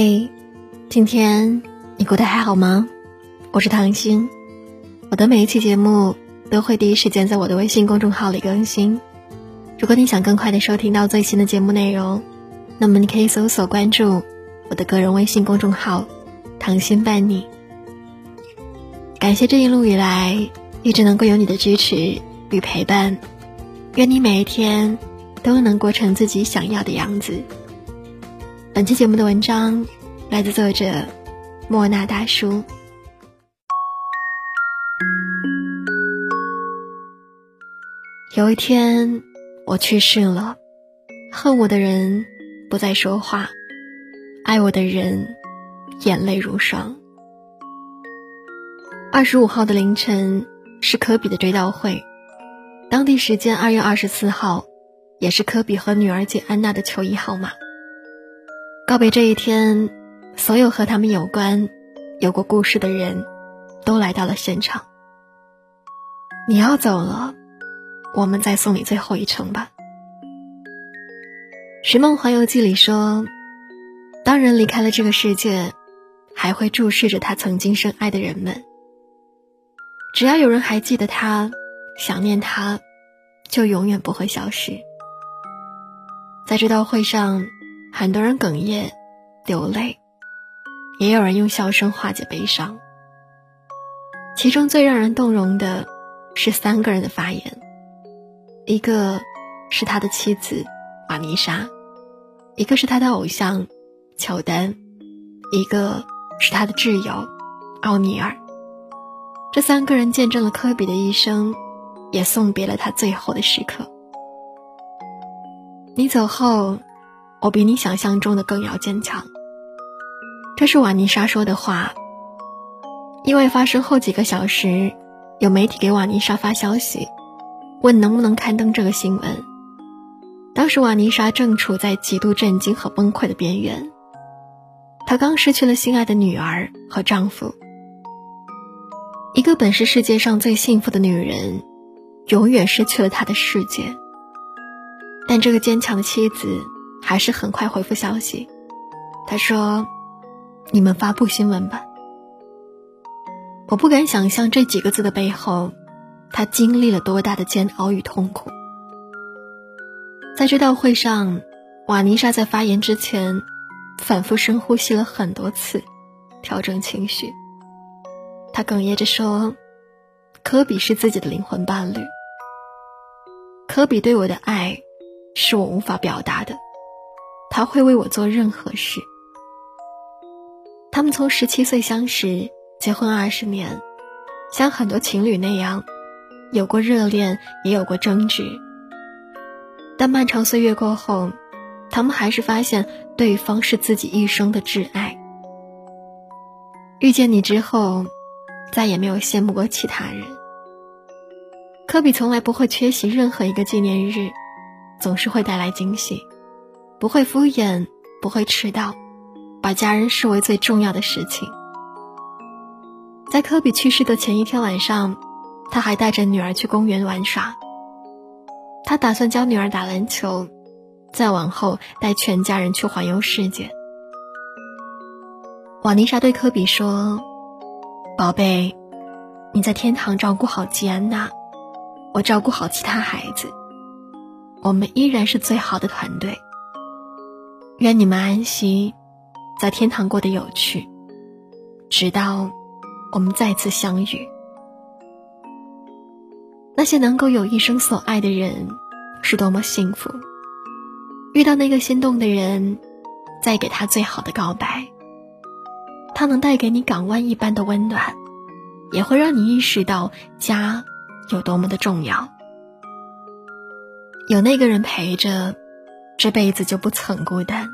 嘿，今天你过得还好吗？我是唐心，我的每一期节目都会第一时间在我的微信公众号里更新。如果你想更快的收听到最新的节目内容，那么你可以搜索关注我的个人微信公众号“唐心伴你”。感谢这一路以来一直能够有你的支持与陪伴，愿你每一天都能过成自己想要的样子。本期节目的文章来自作者莫那大叔。有一天我去世了，恨我的人不再说话，爱我的人眼泪如霜。二十五号的凌晨是科比的追悼会，当地时间二月二十四号，也是科比和女儿姐安娜的球衣号码。告别这一天，所有和他们有关、有过故事的人，都来到了现场。你要走了，我们再送你最后一程吧。《寻梦环游记》里说，当人离开了这个世界，还会注视着他曾经深爱的人们。只要有人还记得他，想念他，就永远不会消失。在追悼会上。很多人哽咽、流泪，也有人用笑声化解悲伤。其中最让人动容的是三个人的发言：一个是他的妻子瓦妮莎，一个是他的偶像乔丹，一个是他的挚友奥尼尔。这三个人见证了科比的一生，也送别了他最后的时刻。你走后。我比你想象中的更要坚强。这是瓦妮莎说的话。意外发生后几个小时，有媒体给瓦妮莎发消息，问能不能刊登这个新闻。当时瓦妮莎正处在极度震惊和崩溃的边缘。她刚失去了心爱的女儿和丈夫，一个本是世界上最幸福的女人，永远失去了她的世界。但这个坚强的妻子。还是很快回复消息，他说：“你们发布新闻吧。”我不敢想象这几个字的背后，他经历了多大的煎熬与痛苦。在追悼会上，瓦妮莎在发言之前，反复深呼吸了很多次，调整情绪。她哽咽着说：“科比是自己的灵魂伴侣，科比对我的爱，是我无法表达的。”他会为我做任何事。他们从十七岁相识，结婚二十年，像很多情侣那样，有过热恋，也有过争执。但漫长岁月过后，他们还是发现对方是自己一生的挚爱。遇见你之后，再也没有羡慕过其他人。科比从来不会缺席任何一个纪念日，总是会带来惊喜。不会敷衍，不会迟到，把家人视为最重要的事情。在科比去世的前一天晚上，他还带着女儿去公园玩耍。他打算教女儿打篮球，再往后带全家人去环游世界。瓦妮莎对科比说：“宝贝，你在天堂照顾好吉安娜，我照顾好其他孩子，我们依然是最好的团队。”愿你们安息，在天堂过得有趣，直到我们再次相遇。那些能够有一生所爱的人，是多么幸福！遇到那个心动的人，再给他最好的告白。他能带给你港湾一般的温暖，也会让你意识到家有多么的重要。有那个人陪着。这辈子就不曾孤单。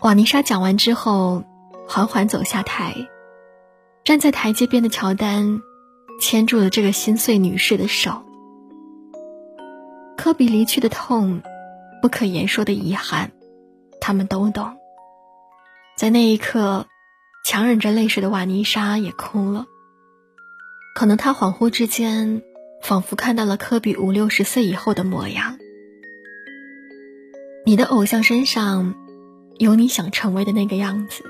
瓦妮莎讲完之后，缓缓走下台，站在台阶边的乔丹牵住了这个心碎女士的手。科比离去的痛，不可言说的遗憾，他们都懂。在那一刻，强忍着泪水的瓦妮莎也哭了。可能她恍惚之间。仿佛看到了科比五六十岁以后的模样。你的偶像身上有你想成为的那个样子。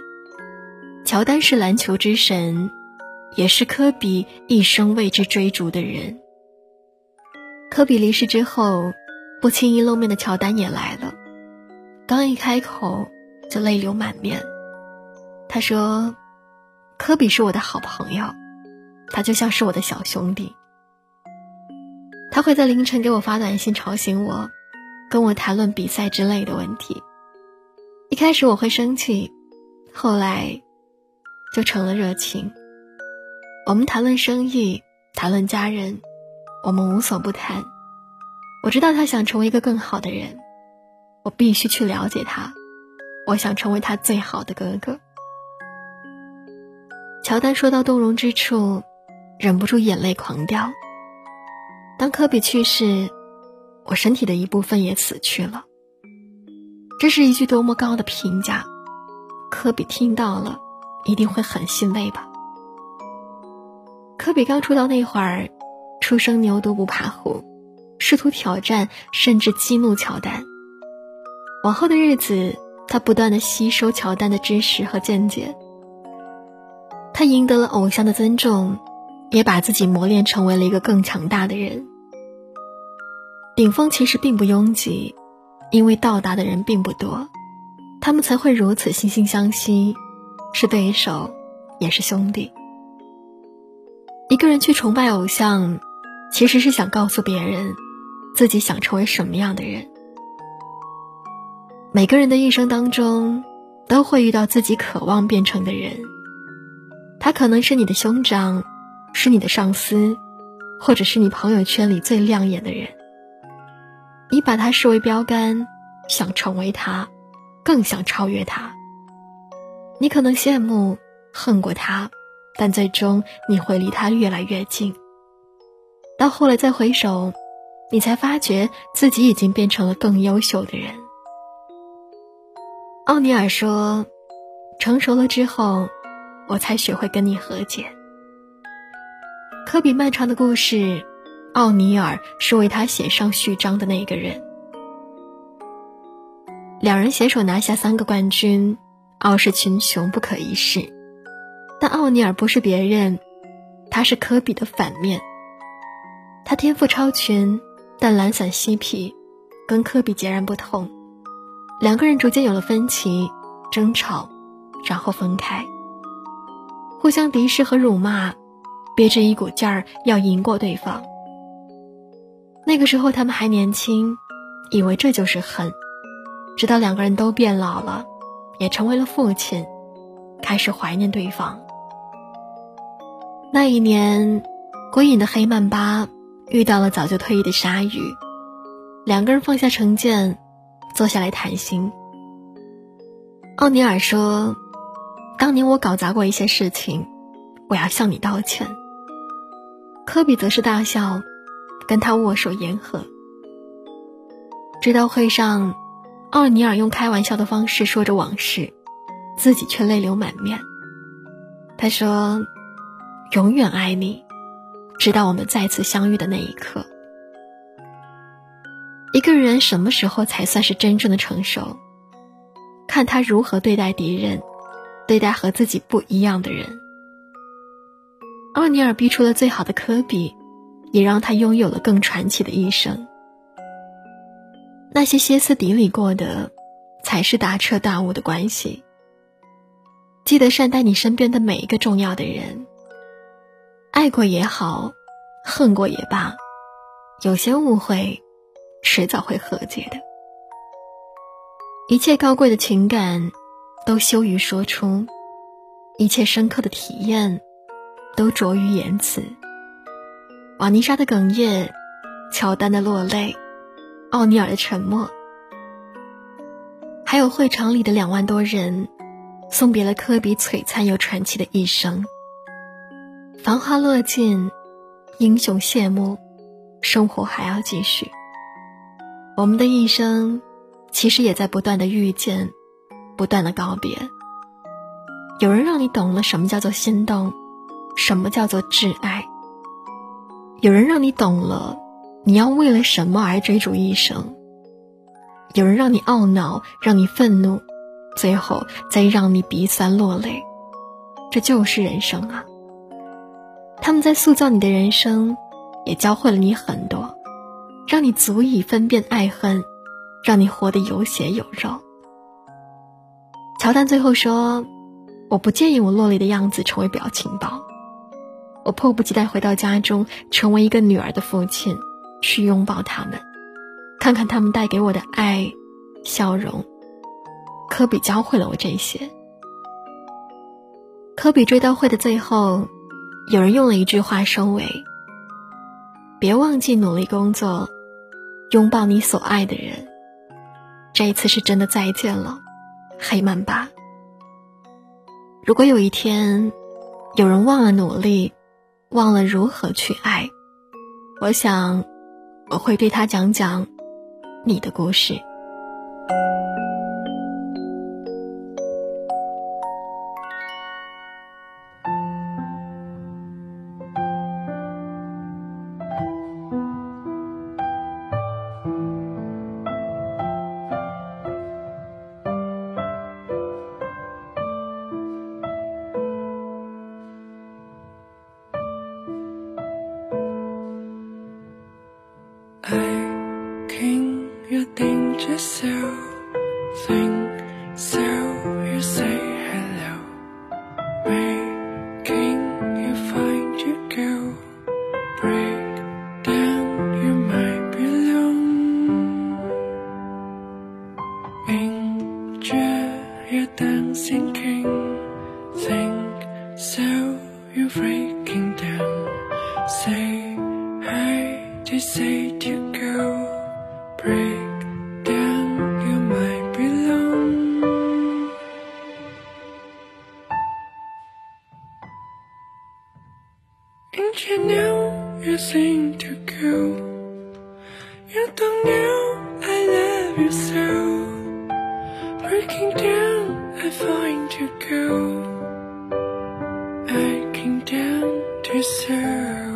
乔丹是篮球之神，也是科比一生为之追逐的人。科比离世之后，不轻易露面的乔丹也来了，刚一开口就泪流满面。他说：“科比是我的好朋友，他就像是我的小兄弟。他会在凌晨给我发短信吵醒我，跟我谈论比赛之类的问题。一开始我会生气，后来就成了热情。我们谈论生意，谈论家人，我们无所不谈。我知道他想成为一个更好的人，我必须去了解他。我想成为他最好的哥哥。”乔丹说到动容之处，忍不住眼泪狂掉。当科比去世，我身体的一部分也死去了。这是一句多么高的评价！科比听到了，一定会很欣慰吧。科比刚出道那会儿，初生牛犊不怕虎，试图挑战甚至激怒乔丹。往后的日子，他不断的吸收乔丹的知识和见解。他赢得了偶像的尊重，也把自己磨练成为了一个更强大的人。顶峰其实并不拥挤，因为到达的人并不多，他们才会如此惺惺相惜，是对手，也是兄弟。一个人去崇拜偶像，其实是想告诉别人，自己想成为什么样的人。每个人的一生当中，都会遇到自己渴望变成的人。他可能是你的兄长，是你的上司，或者是你朋友圈里最亮眼的人。你把他视为标杆，想成为他，更想超越他。你可能羡慕、恨过他，但最终你会离他越来越近。到后来再回首，你才发觉自己已经变成了更优秀的人。奥尼尔说：“成熟了之后。”我才学会跟你和解。科比漫长的故事，奥尼尔是为他写上序章的那个人。两人携手拿下三个冠军，傲视群雄，不可一世。但奥尼尔不是别人，他是科比的反面。他天赋超群，但懒散嬉皮，跟科比截然不同。两个人逐渐有了分歧、争吵，然后分开。互相敌视和辱骂，憋着一股劲儿要赢过对方。那个时候他们还年轻，以为这就是恨。直到两个人都变老了，也成为了父亲，开始怀念对方。那一年，归隐的黑曼巴遇到了早就退役的鲨鱼，两个人放下成见，坐下来谈心。奥尼尔说。当年我搞砸过一些事情，我要向你道歉。科比则是大笑，跟他握手言和。追悼会上，奥尼尔用开玩笑的方式说着往事，自己却泪流满面。他说：“永远爱你，直到我们再次相遇的那一刻。”一个人什么时候才算是真正的成熟？看他如何对待敌人。对待和自己不一样的人，奥尼尔逼出了最好的科比，也让他拥有了更传奇的一生。那些歇斯底里过的，才是大彻大悟的关系。记得善待你身边的每一个重要的人，爱过也好，恨过也罢，有些误会，迟早会和解的。一切高贵的情感。都羞于说出，一切深刻的体验，都拙于言辞。瓦妮莎的哽咽，乔丹的落泪，奥尼尔的沉默，还有会场里的两万多人，送别了科比璀璨又传奇的一生。繁华落尽，英雄谢幕，生活还要继续。我们的一生，其实也在不断的遇见。不断的告别，有人让你懂了什么叫做心动，什么叫做挚爱。有人让你懂了，你要为了什么而追逐一生。有人让你懊恼，让你愤怒，最后再让你鼻酸落泪。这就是人生啊！他们在塑造你的人生，也教会了你很多，让你足以分辨爱恨，让你活得有血有肉。乔丹最后说：“我不介意我落泪的样子成为表情包，我迫不及待回到家中，成为一个女儿的父亲，去拥抱他们，看看他们带给我的爱、笑容。”科比教会了我这些。科比追悼会的最后，有人用了一句话收尾：“别忘记努力工作，拥抱你所爱的人。”这一次是真的再见了。黑曼巴。如果有一天，有人忘了努力，忘了如何去爱，我想，我会对他讲讲你的故事。just so think so you say hello. Making you find your girl break down you might be alone. Picture your dancing king. Think so you're breaking down. Say hi to say to go. Break I came down to serve.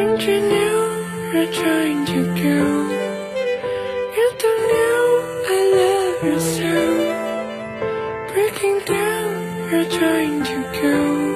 You know you're trying to go. You don't know I love you so. Breaking down, you're trying to go.